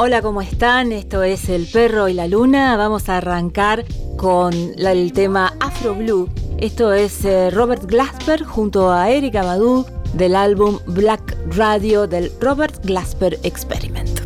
Hola, ¿cómo están? Esto es El Perro y la Luna. Vamos a arrancar con el tema Afro Blue. Esto es eh, Robert Glasper junto a Erika Badu del álbum Black Radio del Robert Glasper Experiment.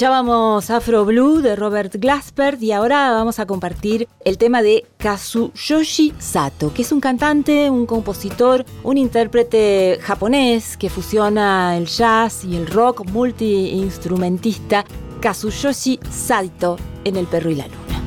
Escuchábamos Afro Blue de Robert Glasper y ahora vamos a compartir el tema de Kazuyoshi Sato, que es un cantante, un compositor, un intérprete japonés que fusiona el jazz y el rock multiinstrumentista. Kazuyoshi Sato en El Perro y la Luna.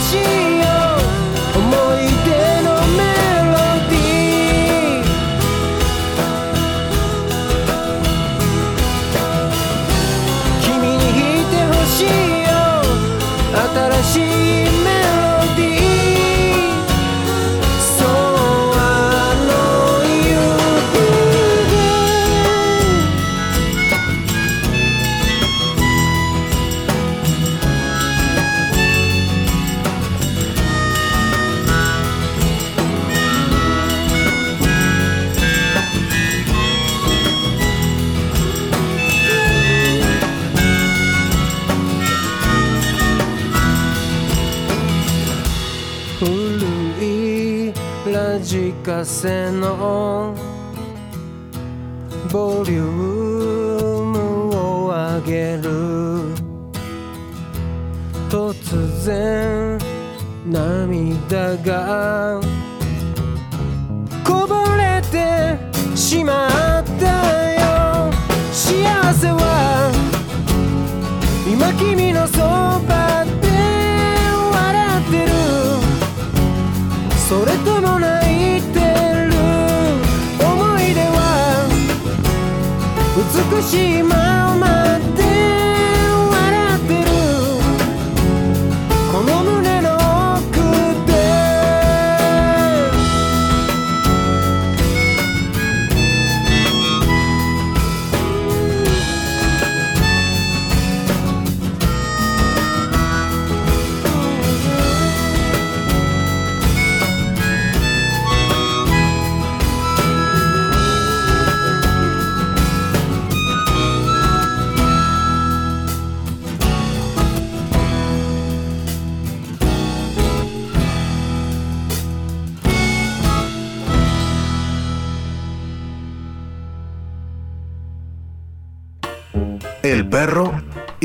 しい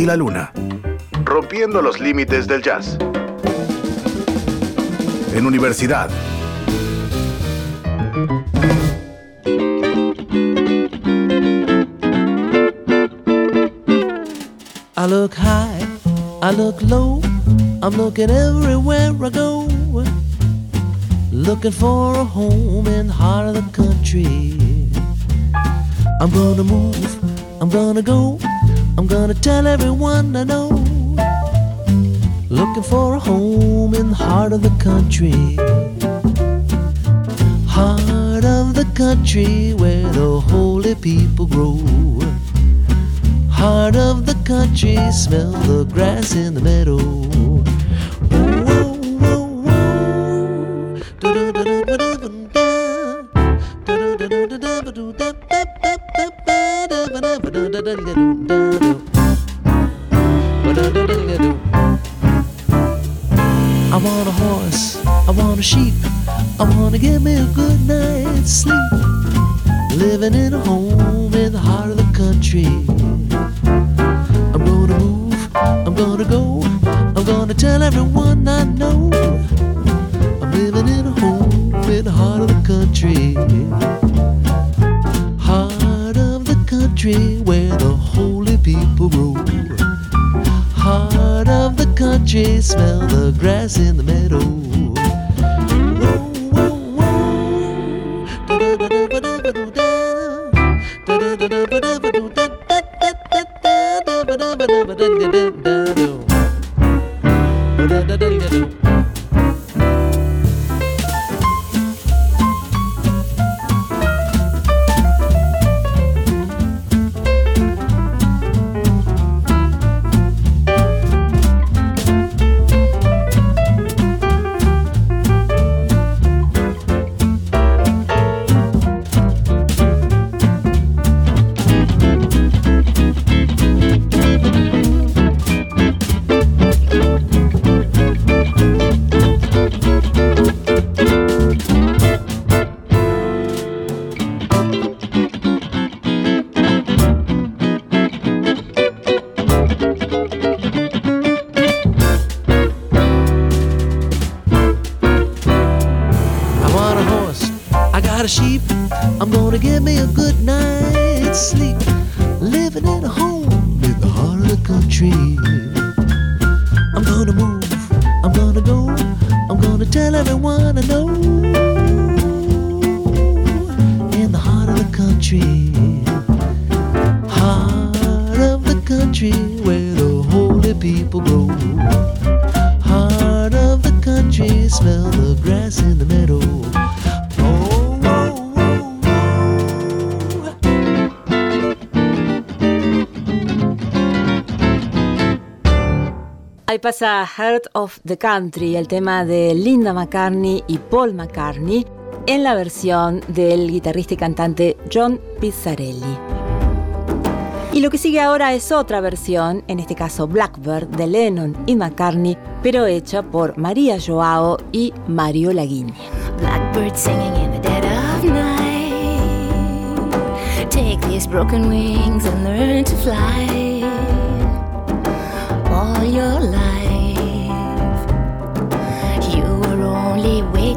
la luna. Rompiendo los límites del jazz. En universidad. I look high, I look low, I'm looking everywhere I go. Looking for a home in the heart of the country. I'm gonna move, I'm gonna go. I'm gonna tell everyone I know. Looking for a home in the heart of the country. Heart of the country where the holy people grow. Heart of the country, smell the grass in the meadow. Smell the grass in the meadow. Heart of the Country, el tema de Linda McCartney y Paul McCartney, en la versión del guitarrista y cantante John Pizzarelli. Y lo que sigue ahora es otra versión, en este caso Blackbird, de Lennon y McCartney, pero hecha por María Joao y Mario Laguigne. Blackbird singing in the dead of night. Take these broken wings and learn to fly. All your life,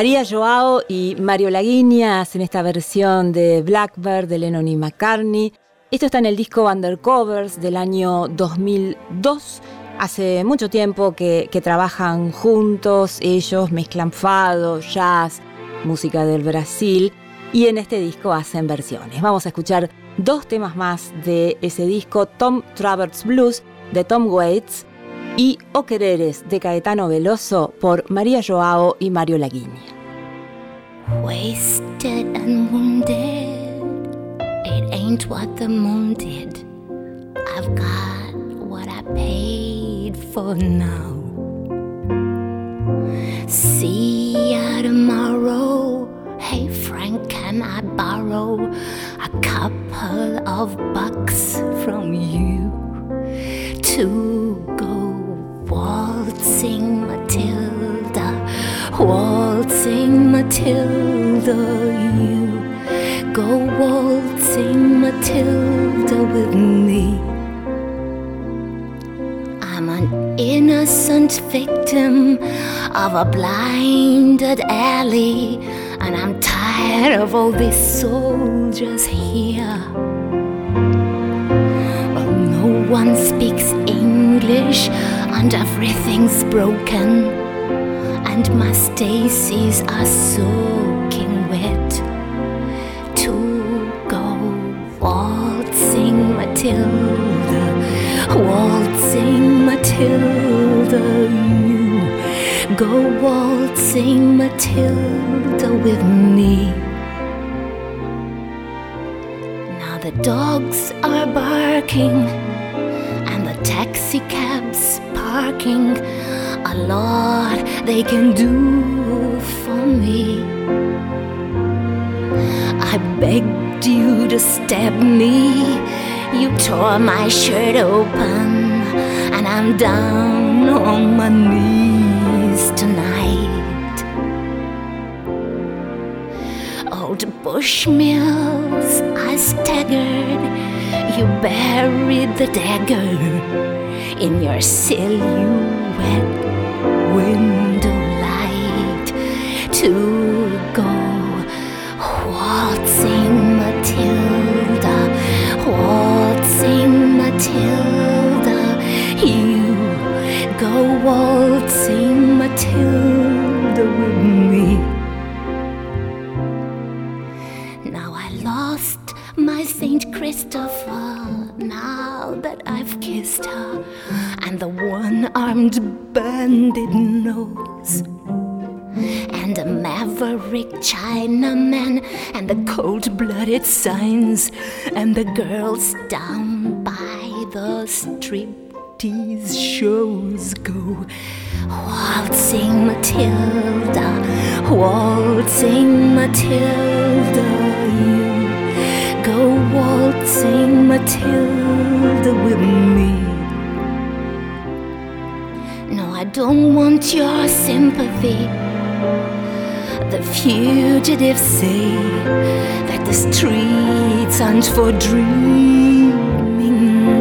María Joao y Mario Laguiña hacen esta versión de Blackbird de Lennon y McCartney. Esto está en el disco Undercovers del año 2002. Hace mucho tiempo que, que trabajan juntos, ellos mezclan fado, jazz, música del Brasil y en este disco hacen versiones. Vamos a escuchar dos temas más de ese disco, Tom Travers Blues de Tom Waits y O Quereres de Caetano Veloso por María Joao y Mario Laguiña. Wasted and wounded, it ain't what the moon did. I've got what I paid for now. See ya tomorrow. Hey Frank, can I borrow a couple of bucks from you to go waltzing Matilda, waltzing Matilda, you go waltzing Matilda with me. I'm an innocent victim of a blinded alley, and I'm tired of all these soldiers here. Well, no one speaks English, and everything's broken, and my Stacy's are soaking wet. To go waltzing Matilda, waltzing Matilda, you go waltzing Matilda with me. Now the dogs are barking and the taxi cabs parking. A lot they can do for me. I begged you to stab me. You tore my shirt open, and I'm down on my knees tonight. Old Bushmills, I staggered. You buried the dagger in your silhouette window light to go waltzing Matilda, waltzing Matilda. You go waltzing Matilda with me. Now I lost my Saint Christopher. Kissed her, and the one-armed bandit knows and a maverick Chinaman, and the cold blooded signs, and the girls down by the striptease shows go. Waltzing Matilda, waltzing Matilda, you go waltzing Matilda with me. No, I don't want your sympathy. The fugitives say that the streets aren't for dreaming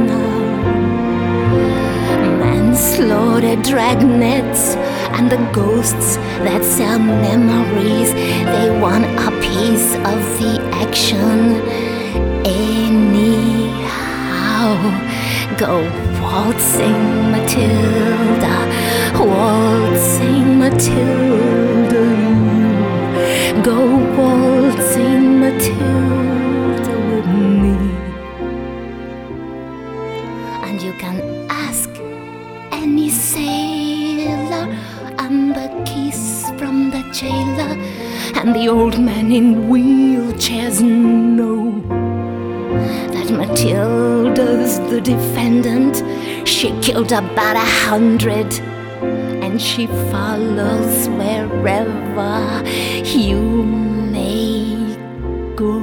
now. Manslaughter dragnets and the ghosts that sell memories, they want a piece of the action. Anyhow, go waltzing Matilda, waltzing Matilda, go waltzing Matilda with me. And you can ask any sailor and the kiss from the jailer and the old man in wheelchairs know Matilda's the defendant. She killed about a hundred, and she follows wherever you may go.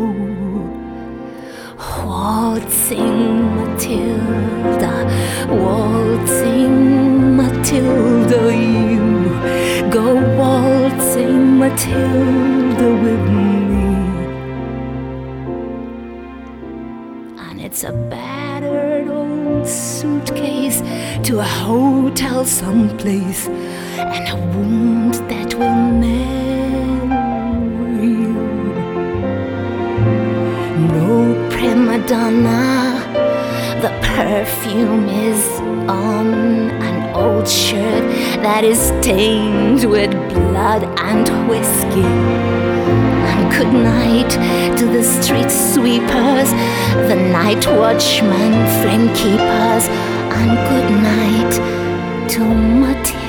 Waltzing Matilda, waltzing Matilda, you go waltzing Matilda It's a battered old suitcase to a hotel someplace, and a wound that will never heal. No prima donna, the perfume is on an old shirt that is stained with blood and whiskey. And good night to the street sweepers, the night watchmen, flame keepers, and good night to Matilda.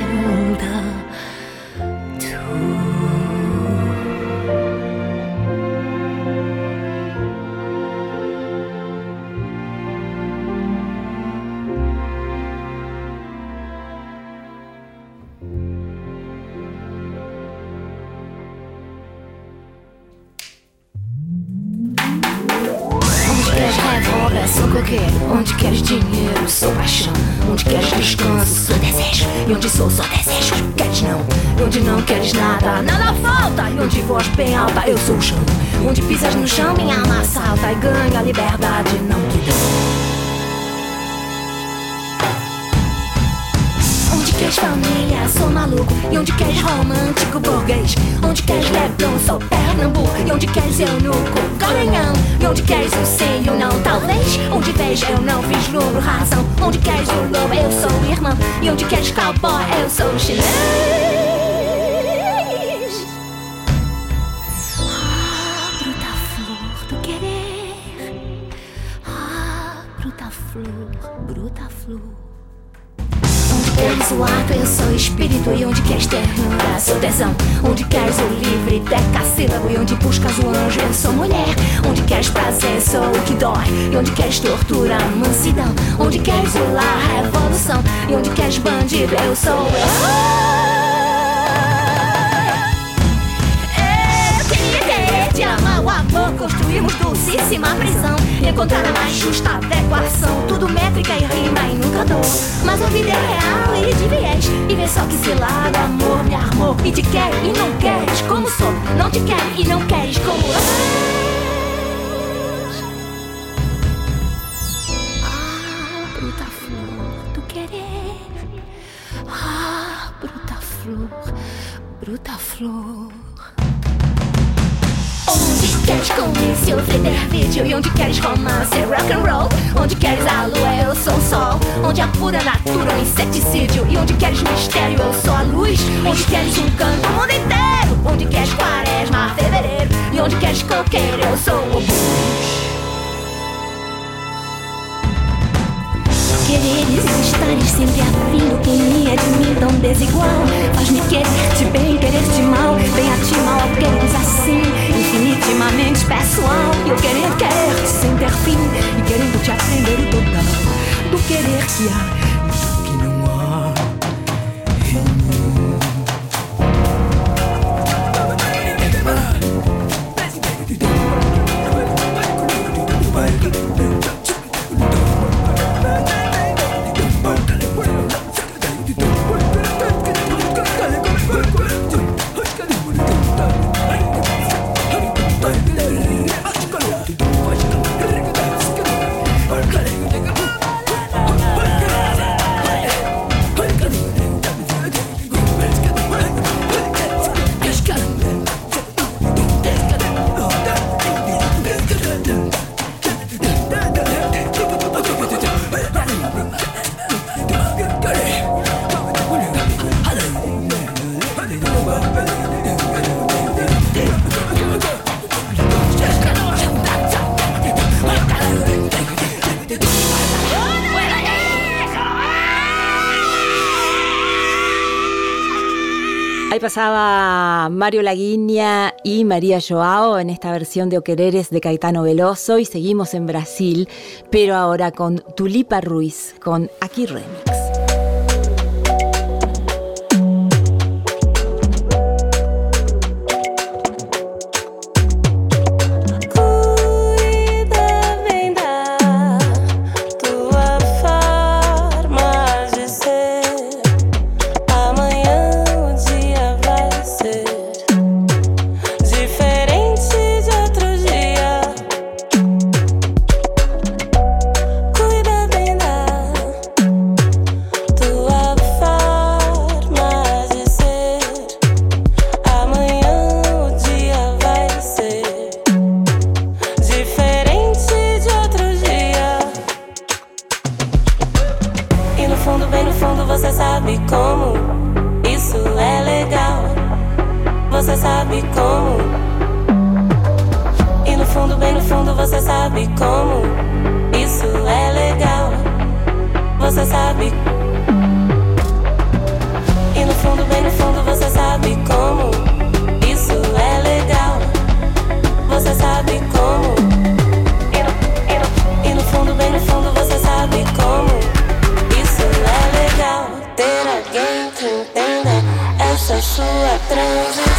总是累。E onde queres ternura, sou tesão. Onde queres o livre, decassílabo E onde buscas o anjo, eu sou mulher. Onde queres prazer, sou o que dói. E onde queres tortura, mansidão. Onde queres o lar, revolução. E onde queres bandido, eu sou Eu amor Construímos dulcíssima prisão Encontrar a mais justa adequação. Tudo métrica e rima e nunca dor. Mas a vida é real e de viés. E vê só que cilada, amor me armou. E te quer e não queres como sou. Não te quero e não queres como és Ah, Ah, bruta flor, bruta flor queres eu vender vídeo E onde queres romance, rock and roll? Onde queres a lua, eu sou o sol. Onde a pura natura, um inseticídio. E onde queres mistério, eu sou a luz. Onde queres um canto, o mundo inteiro. Onde queres quaresma, fevereiro. E onde queres coqueiro, eu sou o blues Quereres estares sempre afim Quem me é de mim tão desigual. Faz-me querer-te bem, querer-te mal Bem a ti, mal ao quereres assim. Infinitimamente pessoal E eu querendo querer-te sem ter fim E querendo te aprender o total Do querer que há pasaba Mario Laguiña y María Joao en esta versión de O Quereres de Caetano Veloso y seguimos en Brasil, pero ahora con Tulipa Ruiz, con Aquí Remix. Sabe como. E no fundo, bem no fundo, você sabe como isso é legal. Você sabe. E no fundo, bem no fundo, você sabe como isso é legal. Você sabe como. E no, e no, e no fundo, bem no fundo, você sabe como isso é legal. Ter alguém que entenda essa sua transição.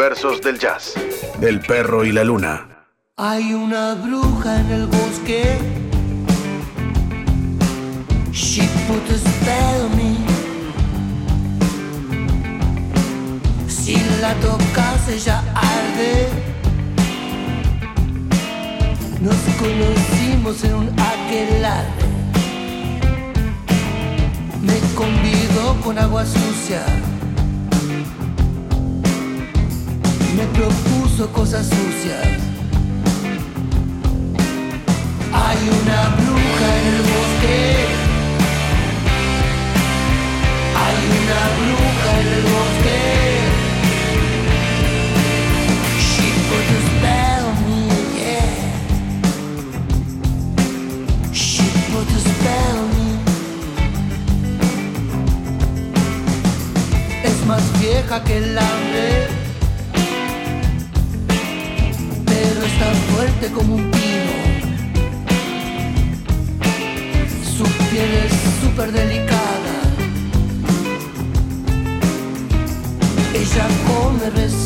Universos del jazz. El perro y la luna. Hay una bruja en el bosque. She put a spell on me. Si la tocas ella arde. Nos conocimos en un aquelarre. Me convidó con agua sucia. Cosas sucias. Hay una bruja en el bosque. Hay una bruja en el bosque. She put a spell on me, yeah. She put a spell on me. Es más vieja que el súper delicada. Ella come recién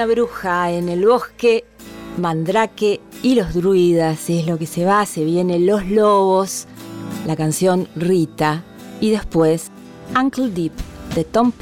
una bruja en el bosque, Mandrake y los druidas es lo que se va, se vienen Los Lobos, la canción Rita y después Uncle Deep de Tom.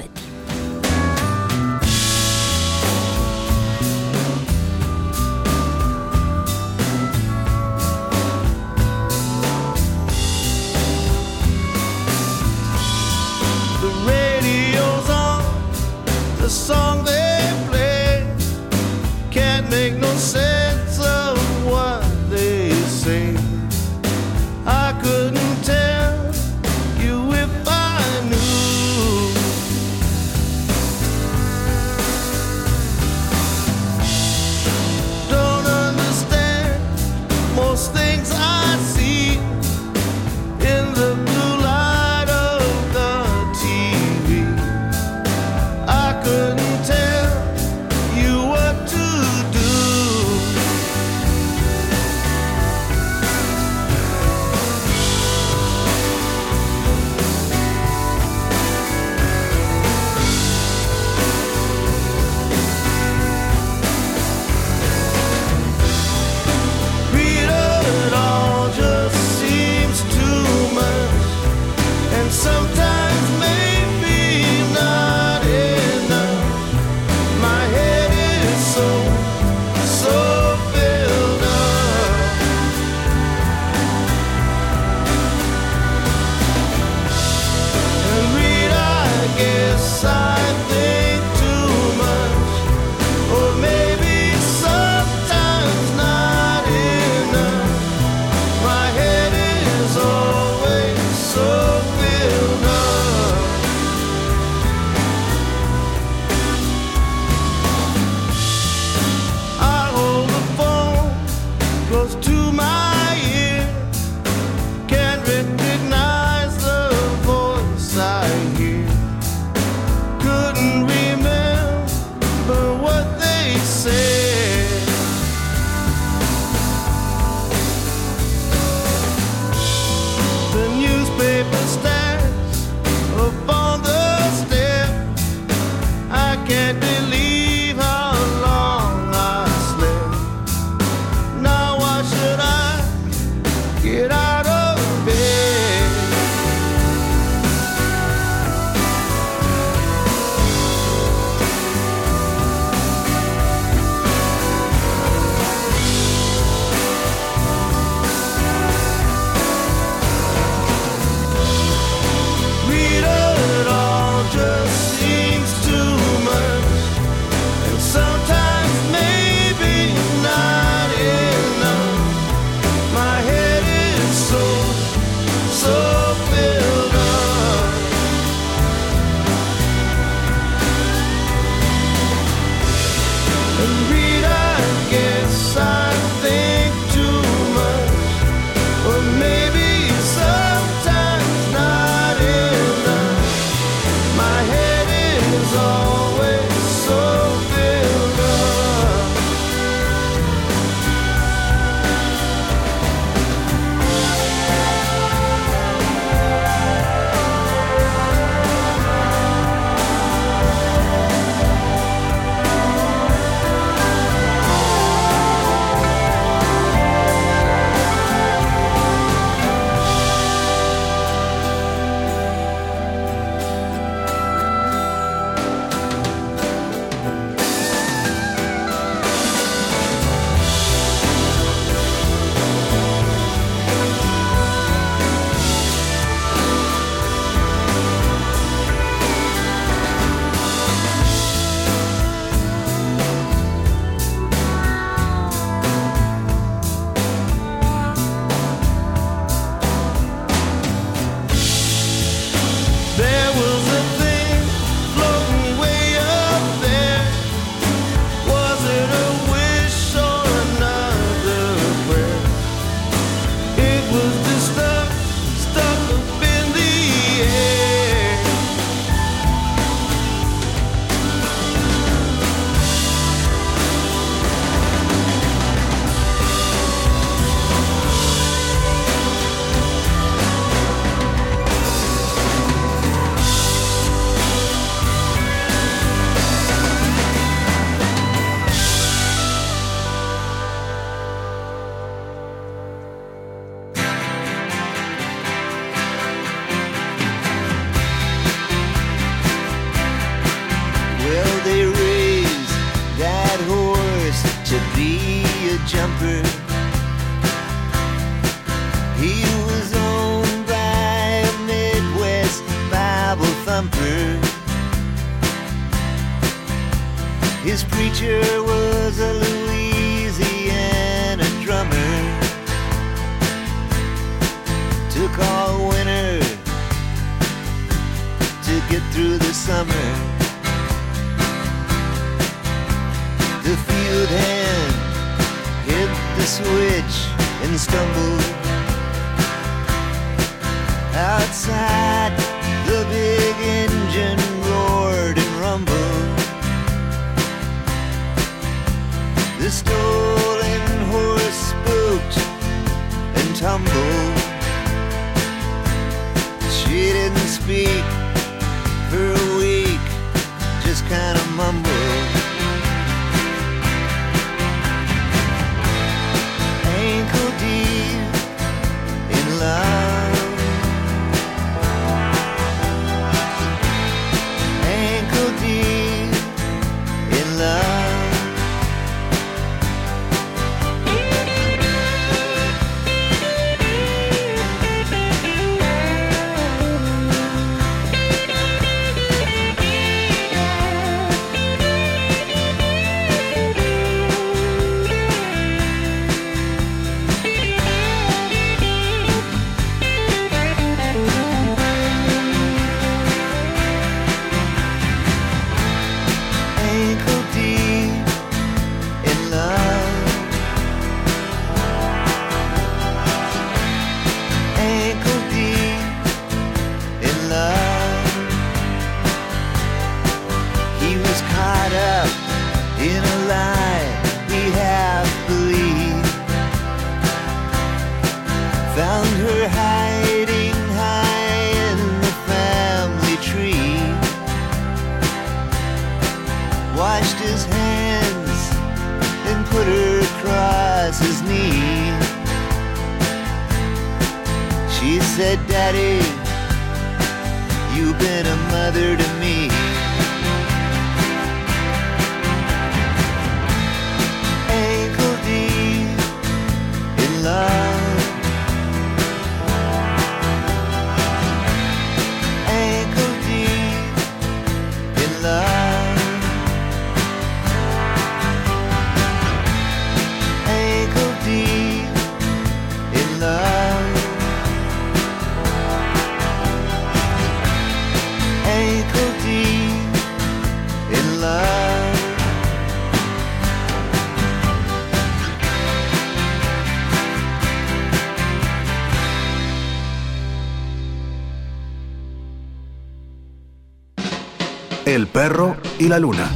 perro y la luna,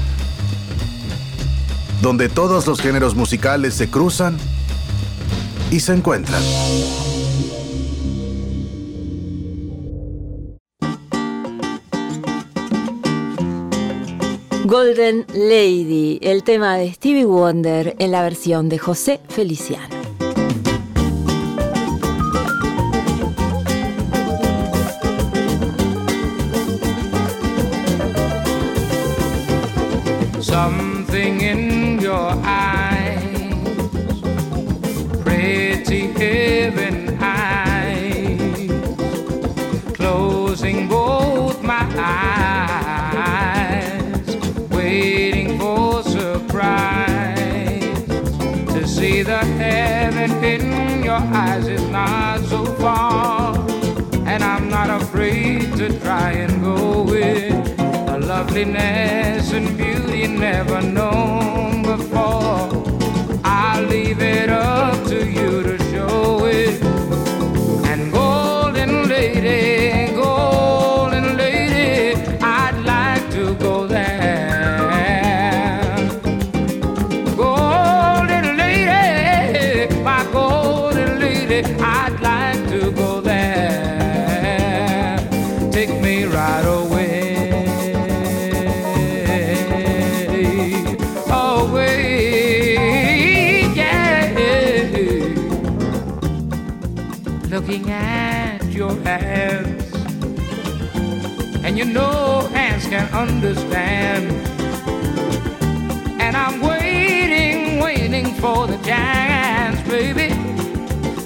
donde todos los géneros musicales se cruzan y se encuentran. Golden Lady, el tema de Stevie Wonder en la versión de José Feliciano. to try and go with a loveliness and beauty never known before. I leave it up. you no hands can understand. And I'm waiting, waiting for the chance, baby,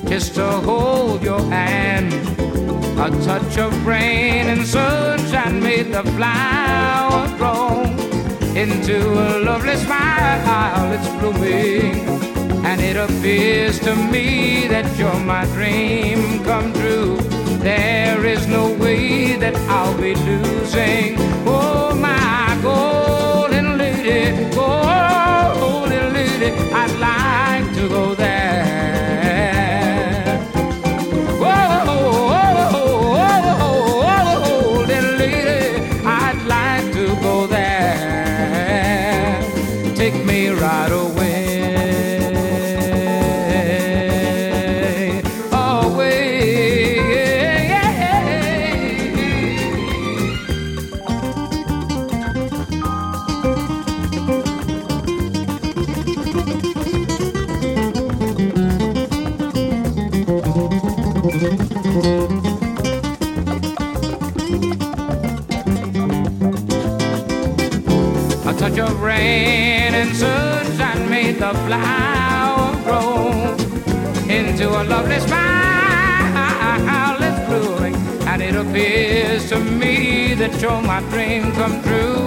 just to hold your hand. A touch of rain and sunshine made the flower grow into a lovely smile. It's blooming, and it appears to me that you're my dream come true. There that I'll be losing. Oh, my golden lady, golden lady, I'd like to go there. Rain and sunshine made the flower grow into a lovely smile. It's blooming, and it appears to me that you're my dream come true.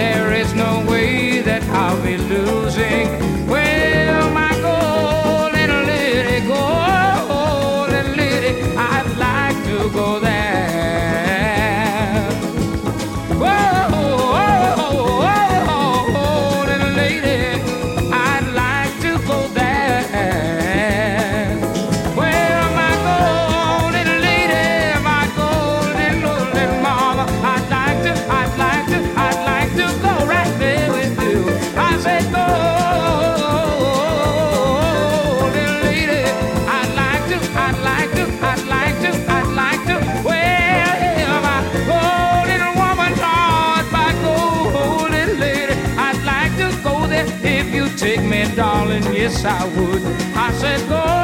There is no way that I'll be losing. Well, my golden lady, golden lady, I'd like to go darling. Yes, I would. I said, golden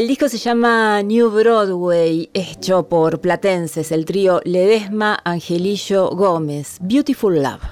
El disco se llama New Broadway, hecho por platenses, el trío Ledesma Angelillo Gómez, Beautiful Love.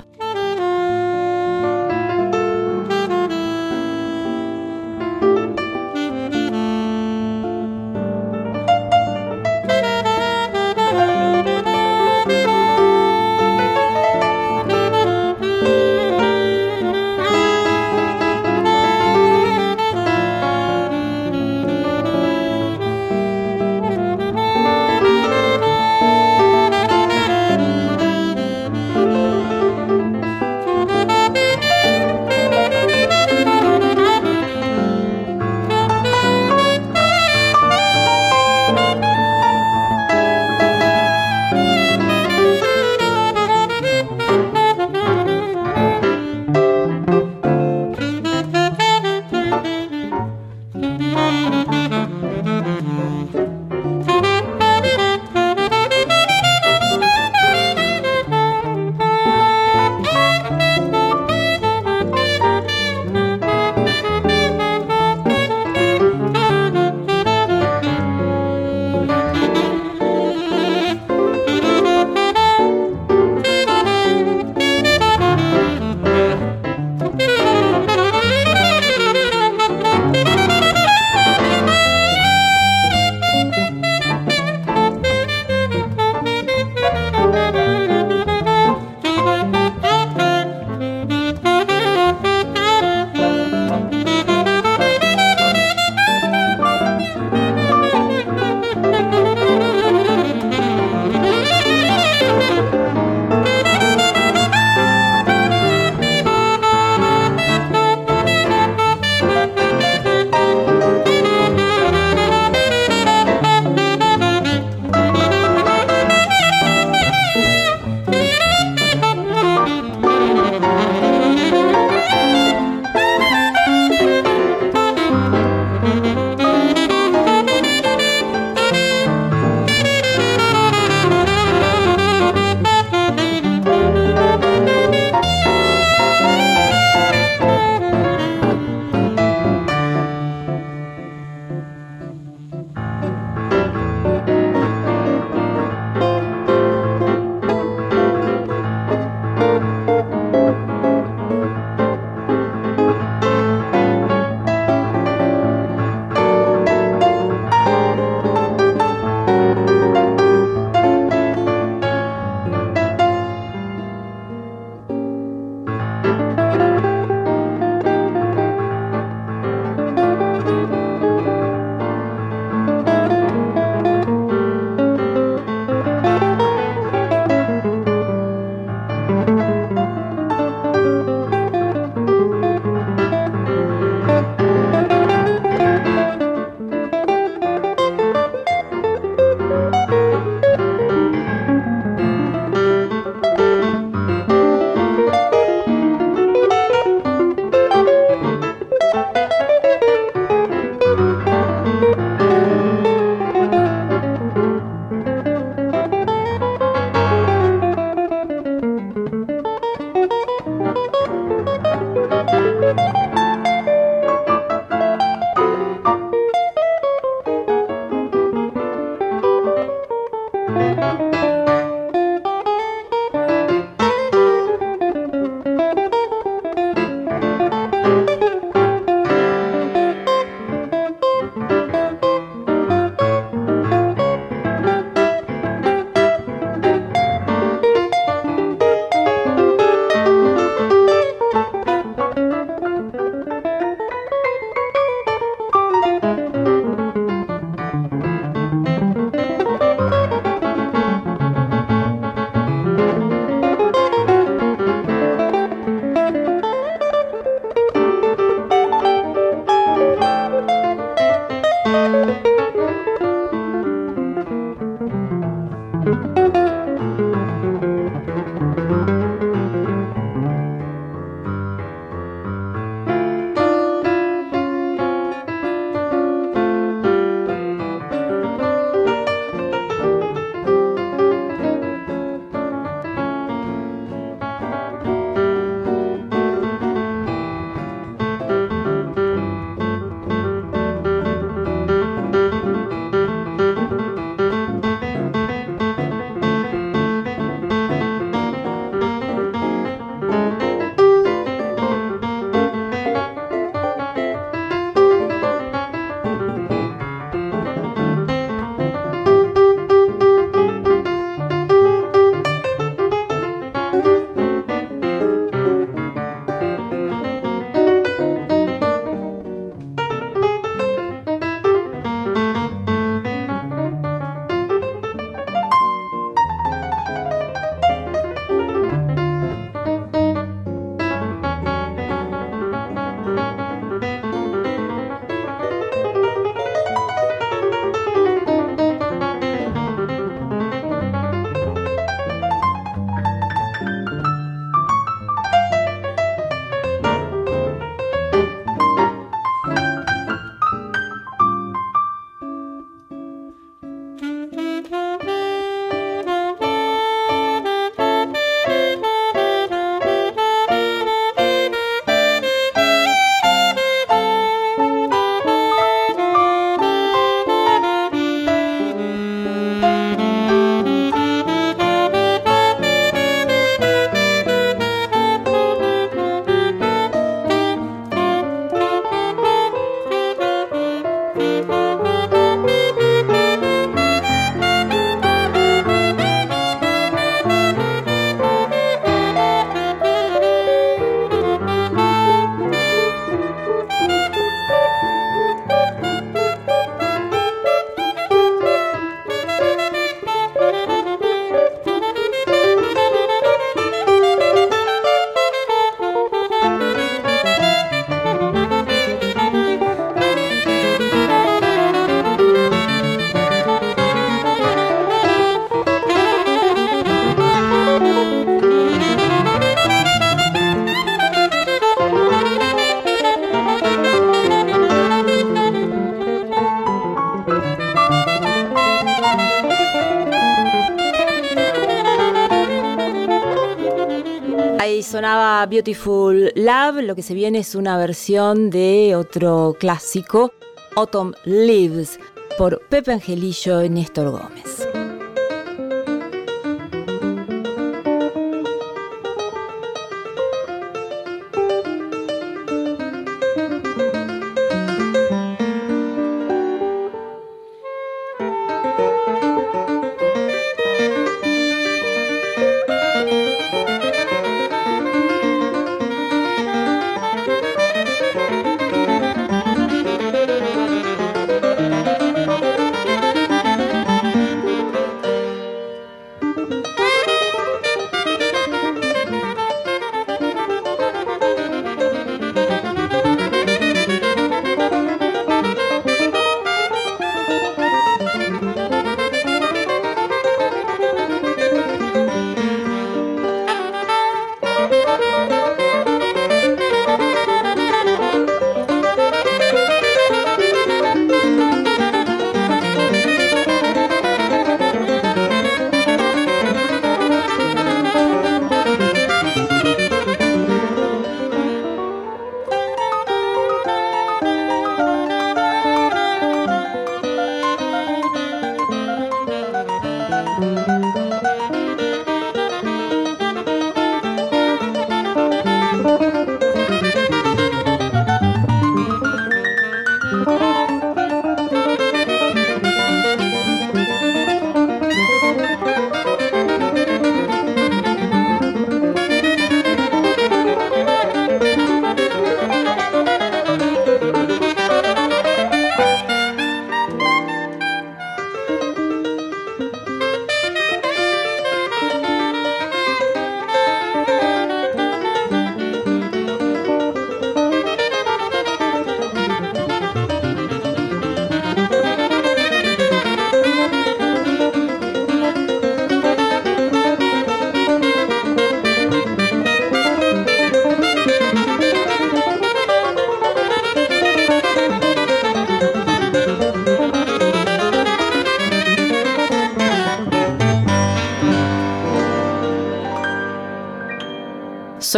Beautiful Love, lo que se viene es una versión de otro clásico, Autumn Leaves, por Pepe Angelillo y Néstor Gómez.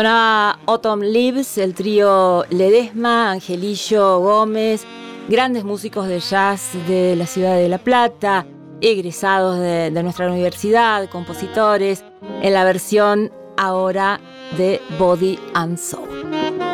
Sonaba Autumn Leaves, el trío Ledesma, Angelillo Gómez, grandes músicos de jazz de la ciudad de La Plata, egresados de, de nuestra universidad, compositores, en la versión ahora de Body and Soul.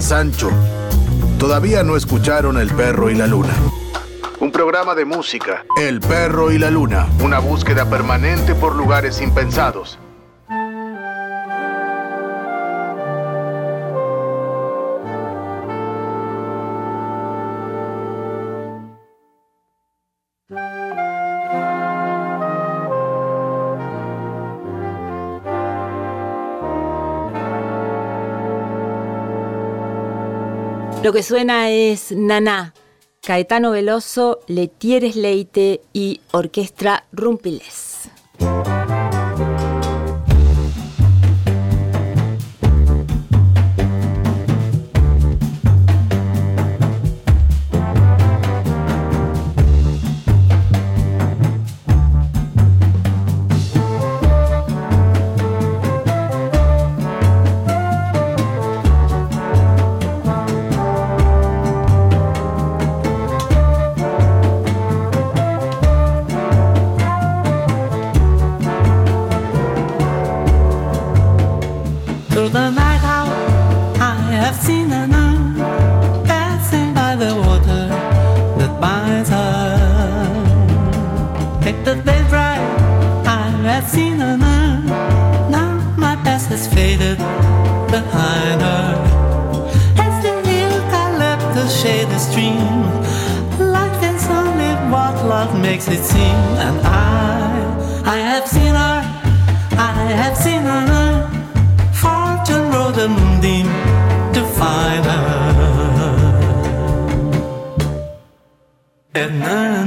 Sancho. Todavía no escucharon El perro y la luna. Un programa de música, El perro y la luna, una búsqueda permanente por lugares impensados. Lo que suena es Naná, Caetano Veloso, Letieres Leite y Orquestra Rumpiles. Stream, life is only what love makes it seem. And I, I have seen her, I have seen her. Fortune rode the moonbeam to find her. And na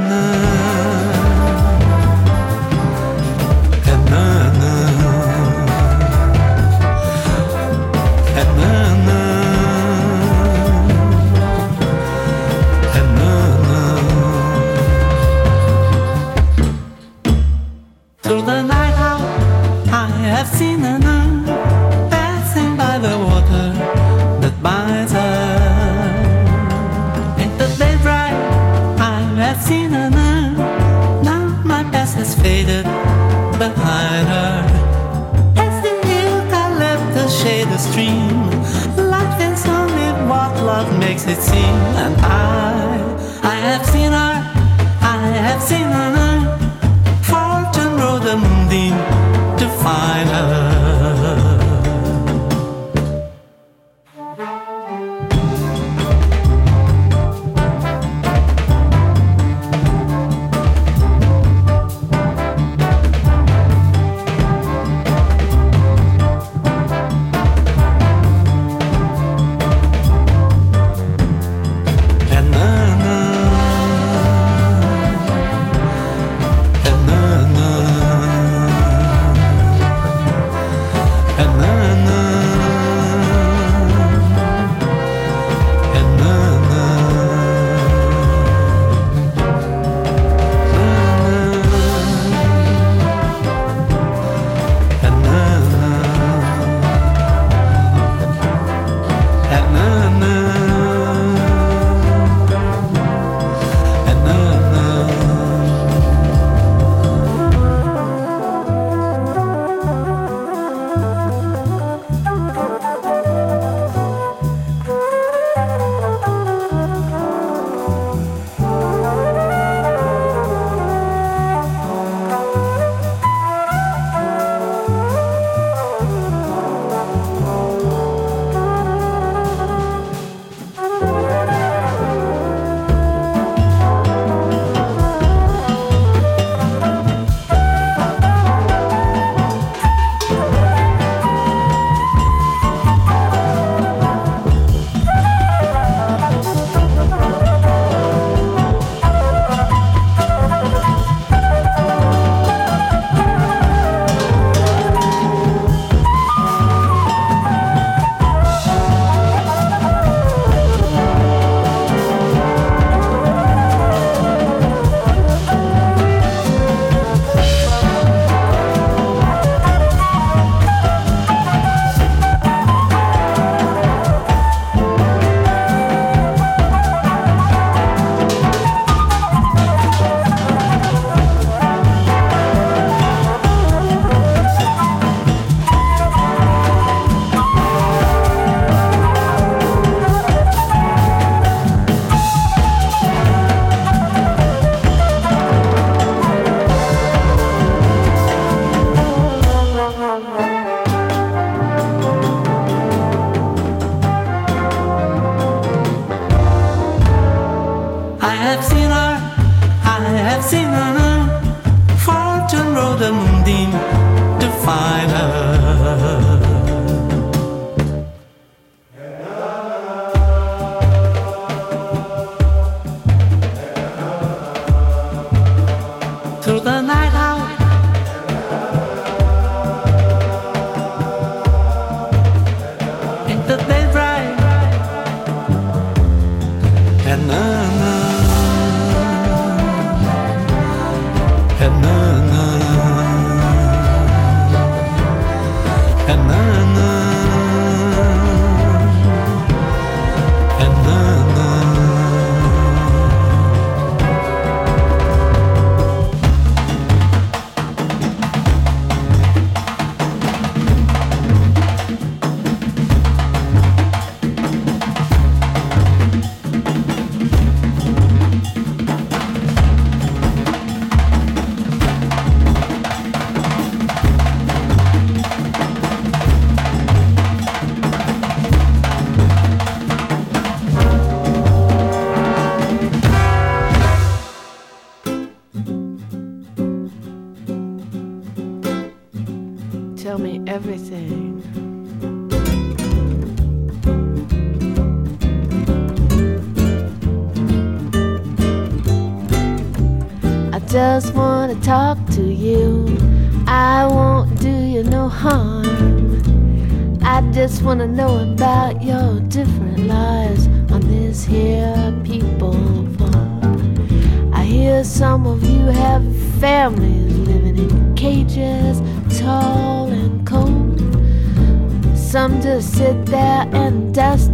makes it seem. And I, I have seen her, I have seen her I've seen just wanna know about your different lives on this here people farm. I hear some of you have families living in cages, tall and cold. Some just sit there and dust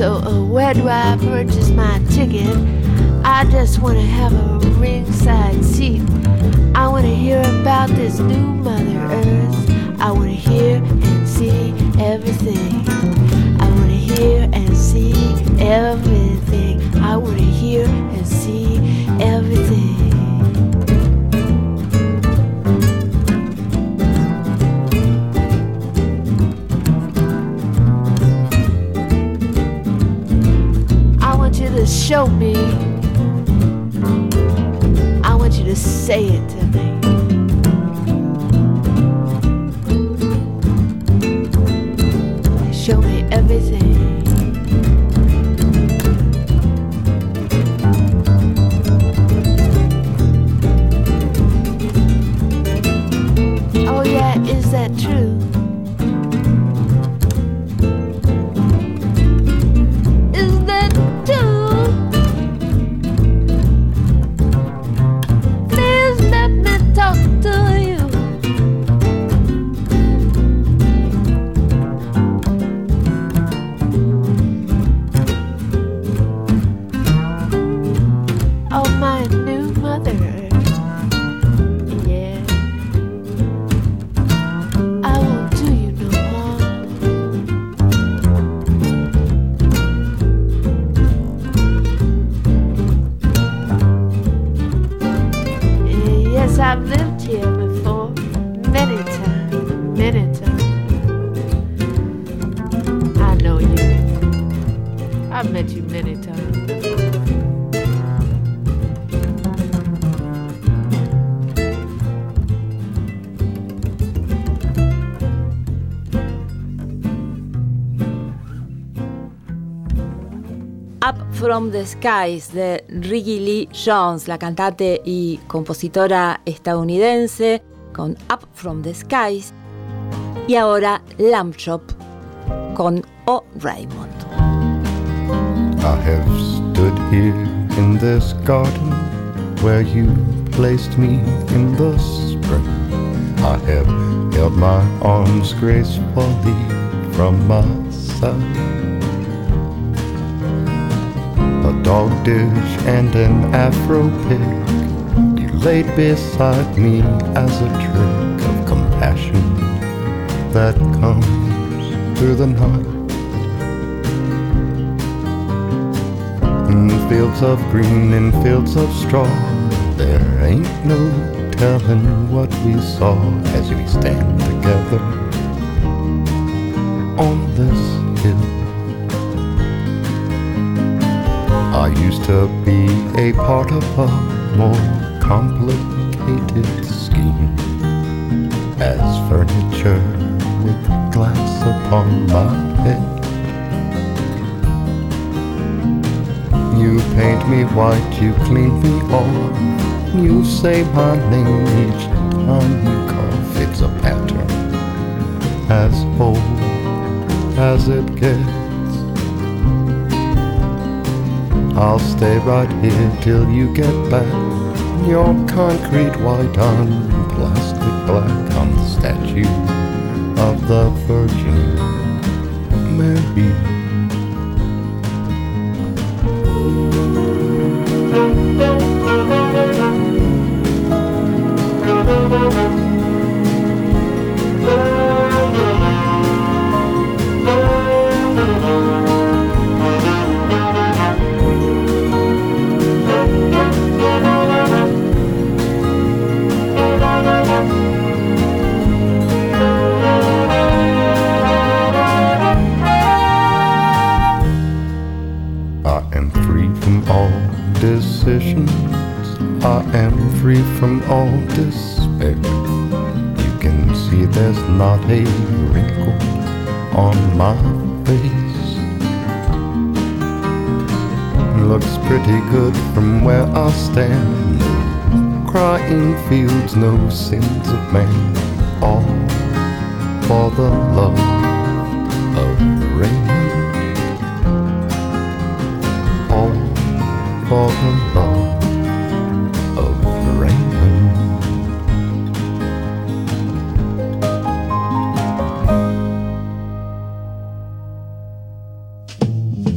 So uh, where do I purchase my ticket? I just wanna have a ringside seat. I wanna hear about this new Mother Earth. I wanna hear and see everything. I wanna hear and see everything. I wanna hear and see everything. show me. I want you to say it to me. Show me everything. From the Skies de Riggy Lee Jones, la cantante y compositora estadounidense, con Up from the Skies. Y ahora Lamb Chop con O Raymond. I have stood here in this garden where you placed me in the spring. I have held my arms gracefully from my side. A dog dish and an afro pick you laid beside me as a trick of compassion that comes through the night. In fields of green and fields of straw, there ain't no telling what we saw as we stand together on this hill. I used to be a part of a more complicated scheme as furniture with glass upon my head. You paint me white, you clean me off. You say my name each time you cough. It's a pattern as old as it gets. I'll stay right here till you get back. Your concrete white on plastic black on the statue of the Virgin Mary. Fields, no sins of man. All for the love of the rain. all for the love of Raymond.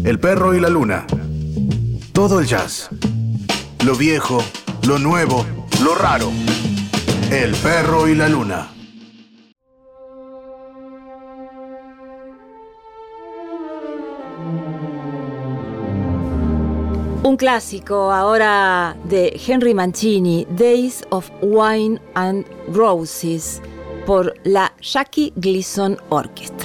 El perro y la luna. Todo el jazz. Lo viejo, lo nuevo, lo raro. El perro y la luna. Un clásico ahora de Henry Mancini, Days of Wine and Roses, por la Jackie Gleason Orchestra.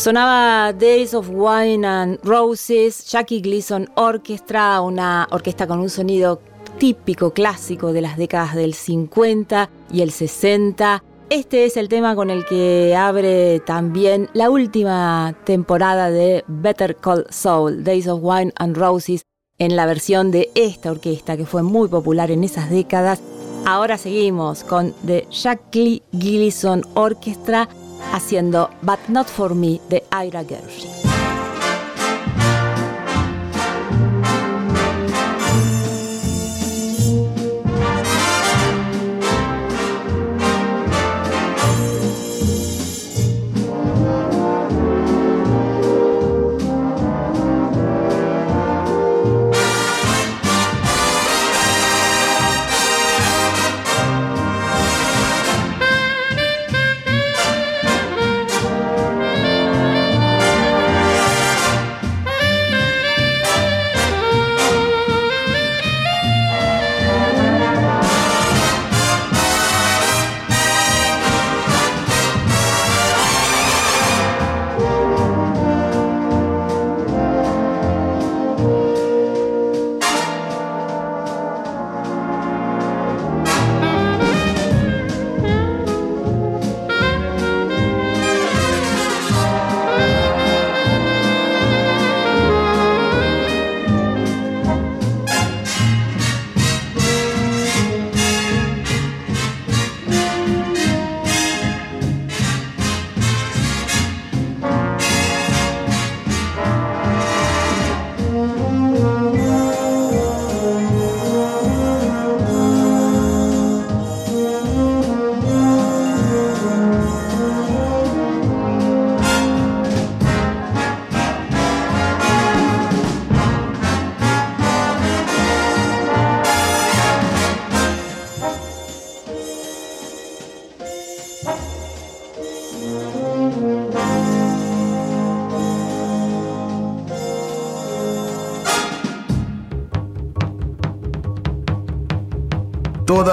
Sonaba Days of Wine and Roses, Jackie Gleason Orchestra, una orquesta con un sonido típico, clásico de las décadas del 50 y el 60. Este es el tema con el que abre también la última temporada de Better Call Saul, Days of Wine and Roses, en la versión de esta orquesta que fue muy popular en esas décadas. Ahora seguimos con The Jackie Gleason Orchestra haciendo But Not For Me de Ira Gershwin.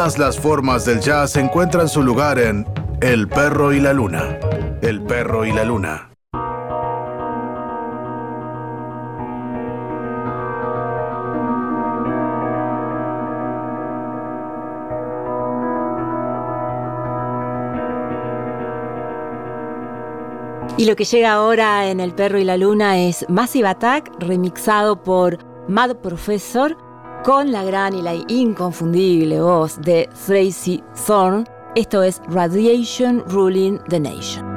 Todas las formas del jazz encuentran su lugar en El perro y la luna. El perro y la luna. Y lo que llega ahora en El perro y la luna es Massive Attack, remixado por Mad Professor, con la gran y la inconfundible voz de Tracy Thorn. Esto es Radiation Ruling the Nation.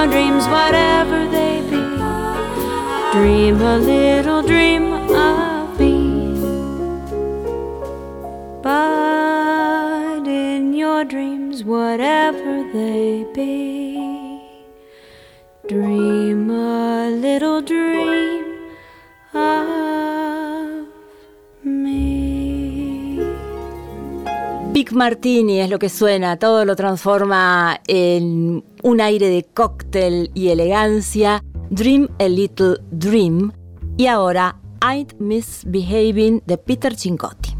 Your dreams, whatever they be, dream a little dream of me. But in your dreams, whatever they be, dream a little dream Martini es lo que suena, todo lo transforma en un aire de cóctel y elegancia. Dream a Little Dream. Y ahora, I'd Misbehaving de Peter Cincotti.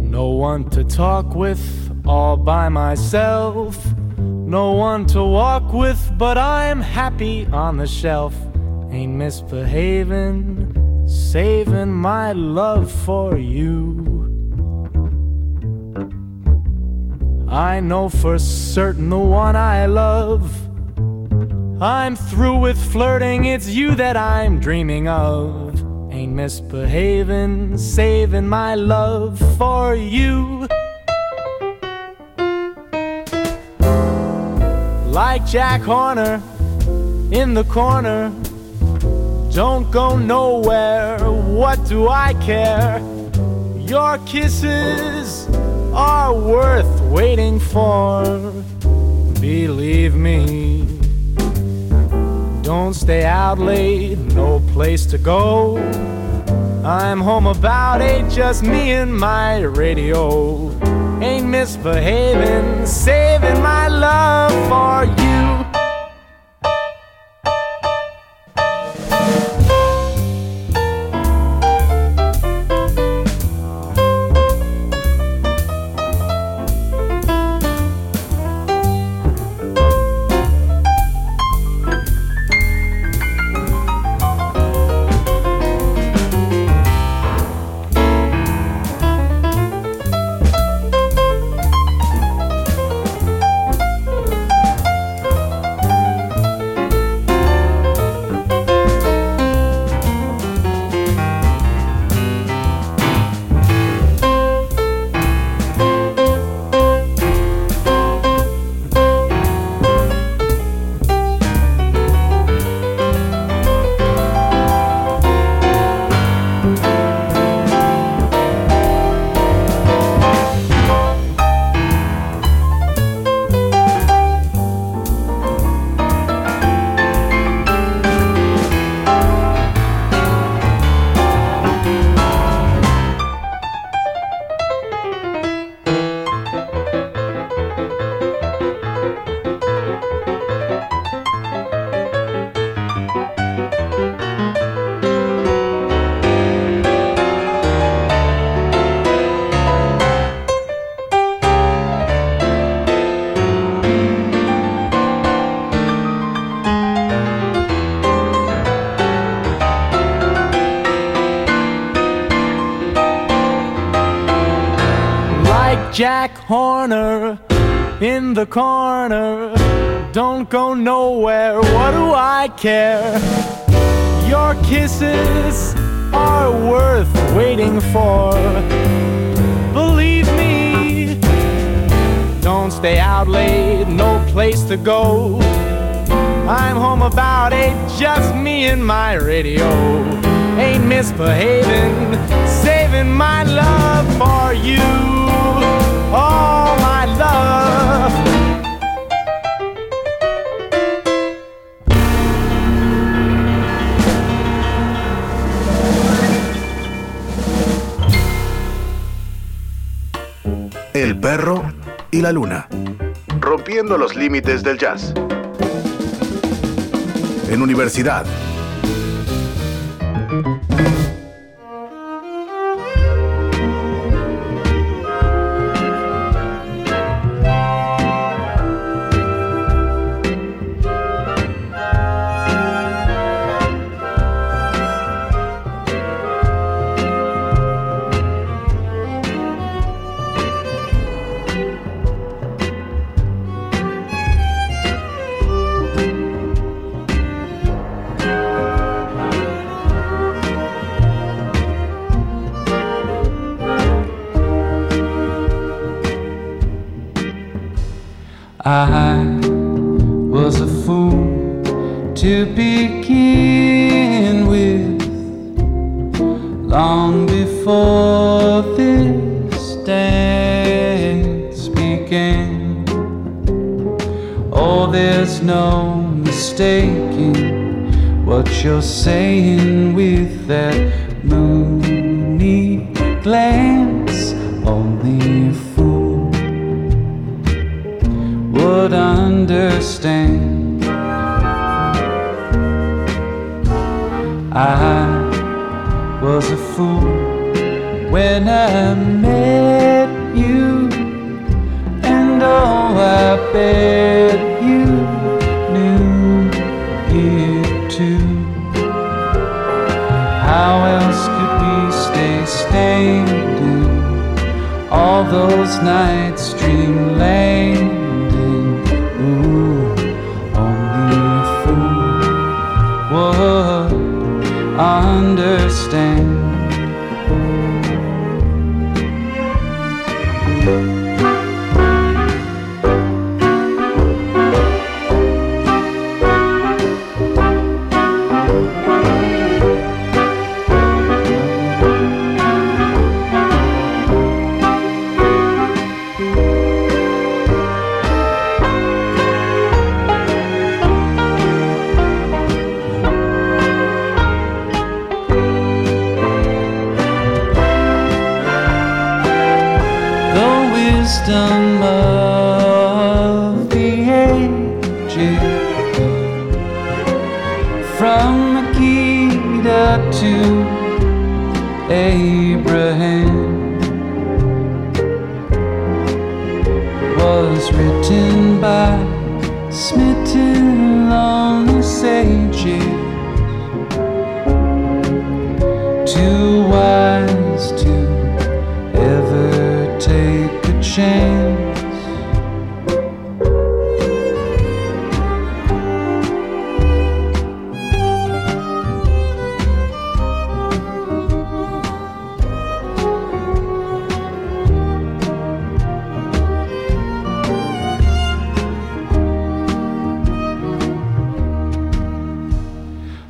No one to talk with, all by myself. No one to walk with, but I'm happy on the shelf. Ain't misbehaving, saving my love for you. I know for certain the one I love. I'm through with flirting, it's you that I'm dreaming of. Ain't misbehaving, saving my love for you. Like Jack Horner in the corner, don't go nowhere. What do I care? Your kisses are worth waiting for. Believe me. Don't stay out late, no place to go. I'm home about eight, just me and my radio. Ain't misbehaving, saving my love for you. In the corner. Don't go nowhere, what do I care? Your kisses are worth waiting for. Believe me, don't stay out late, no place to go. I'm home about eight, just me and my radio. Ain't misbehaving, saving my love for you. All my love. El perro y la luna. Rompiendo los límites del jazz. En universidad.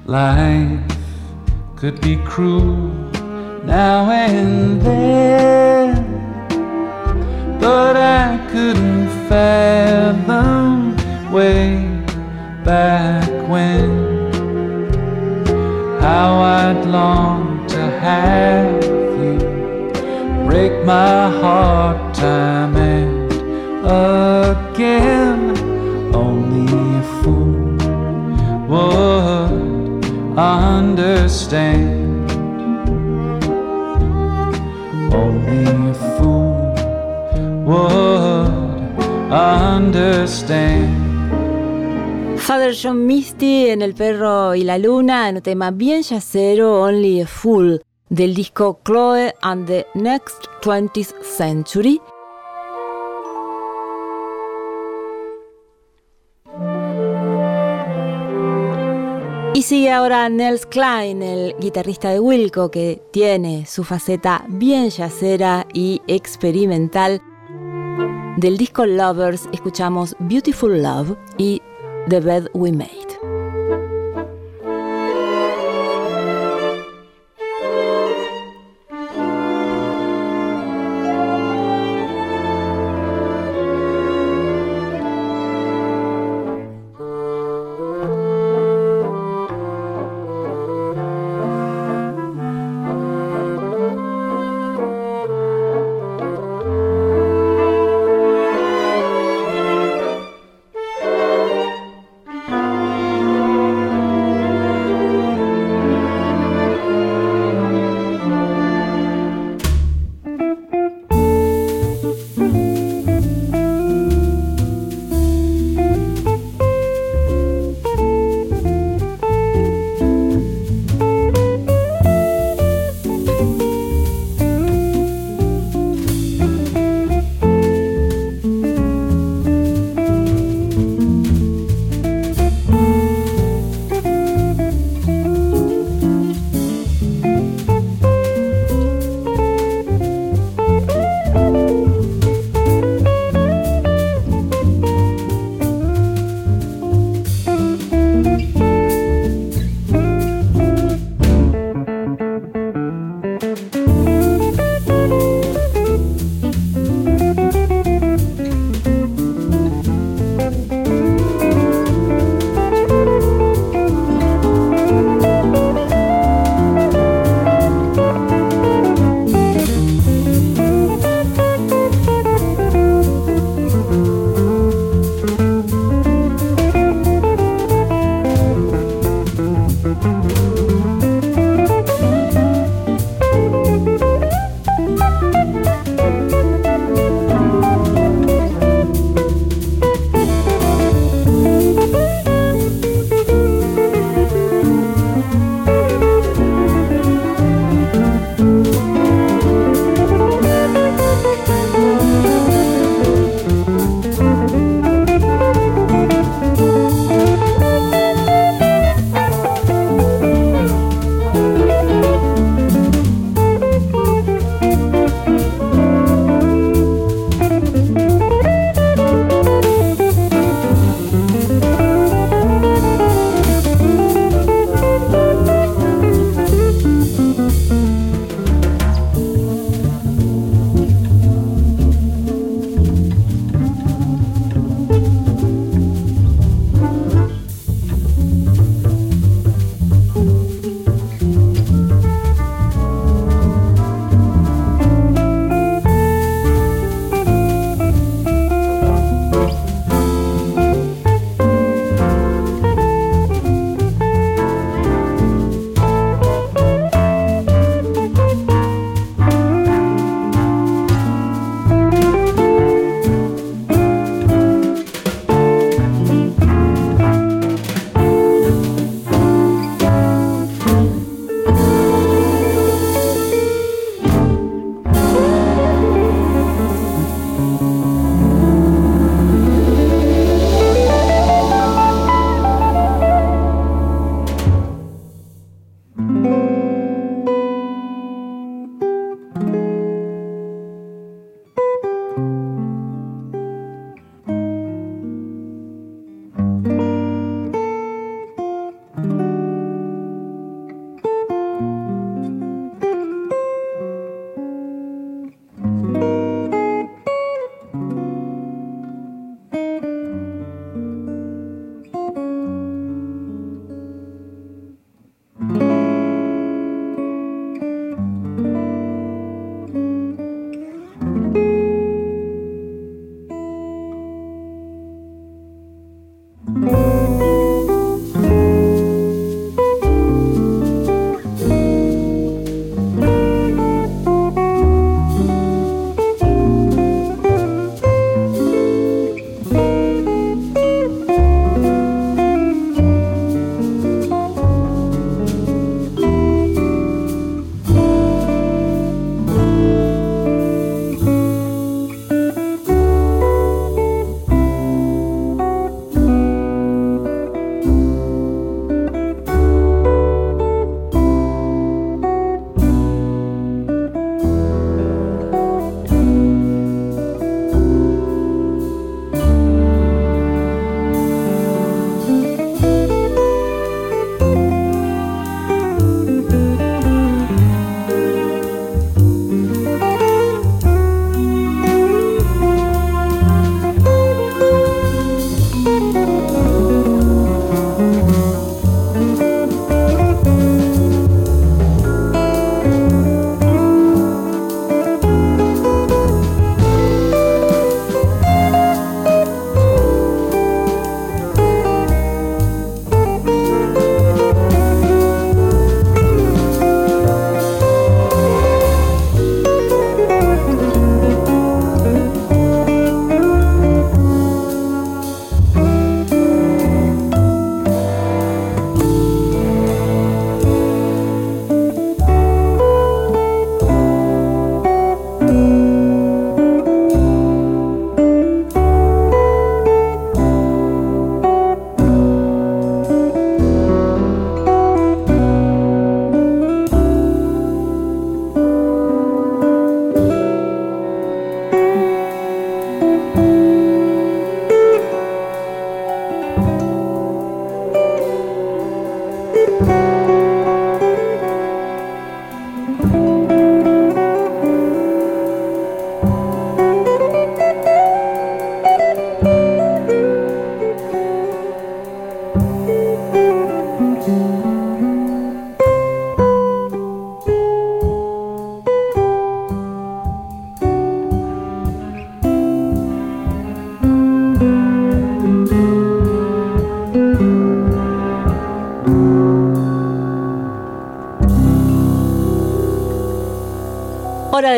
Life could be cruel now and then, but I couldn't fathom way back when how I'd long to have you break my heart time and again. Only a fool would understand. Only a fool would understand. Father John Misty en El perro y la luna en un tema bien yacero, Only a Fool, del disco Chloe and the Next 20th Century. Y sigue ahora Nels Klein, el guitarrista de Wilco, que tiene su faceta bien yacera y experimental. Del disco Lovers escuchamos Beautiful Love y The Bed We Made.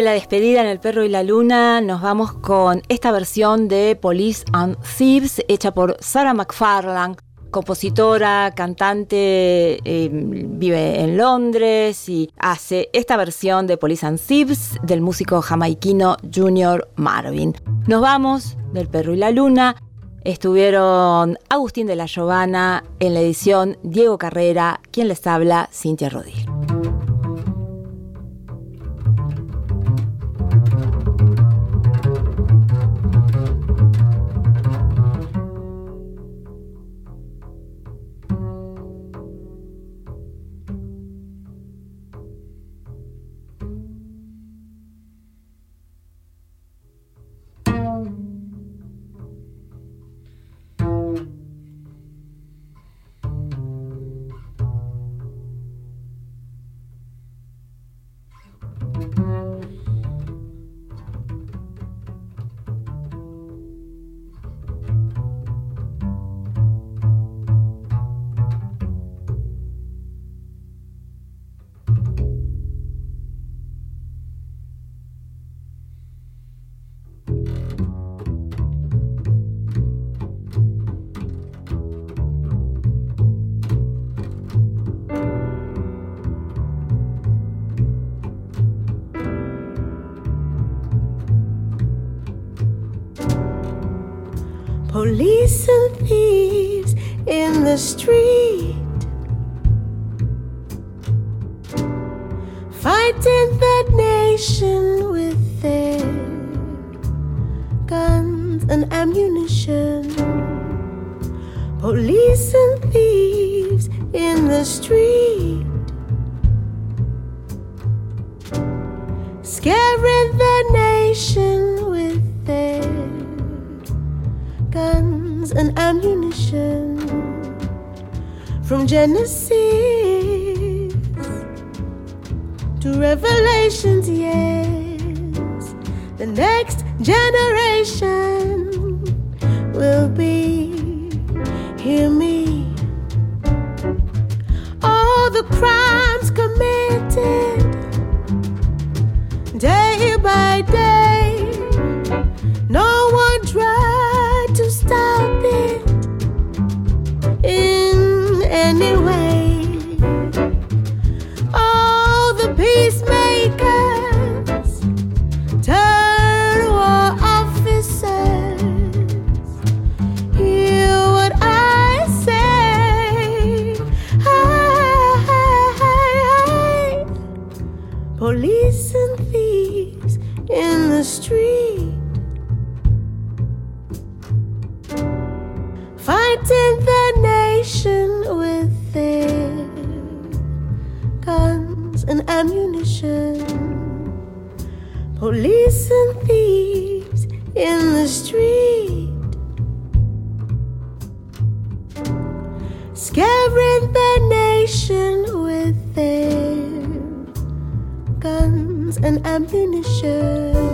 La despedida en El Perro y la Luna, nos vamos con esta versión de Police and Thieves, hecha por Sarah McFarlane, compositora, cantante, eh, vive en Londres y hace esta versión de Police and Thieves del músico jamaiquino Junior Marvin. Nos vamos del Perro y la Luna. Estuvieron Agustín de la Giovanna en la edición, Diego Carrera, quien les habla, Cintia Rodil. And ammunition. Police and thieves in the street, scaring the nation with their guns and ammunition.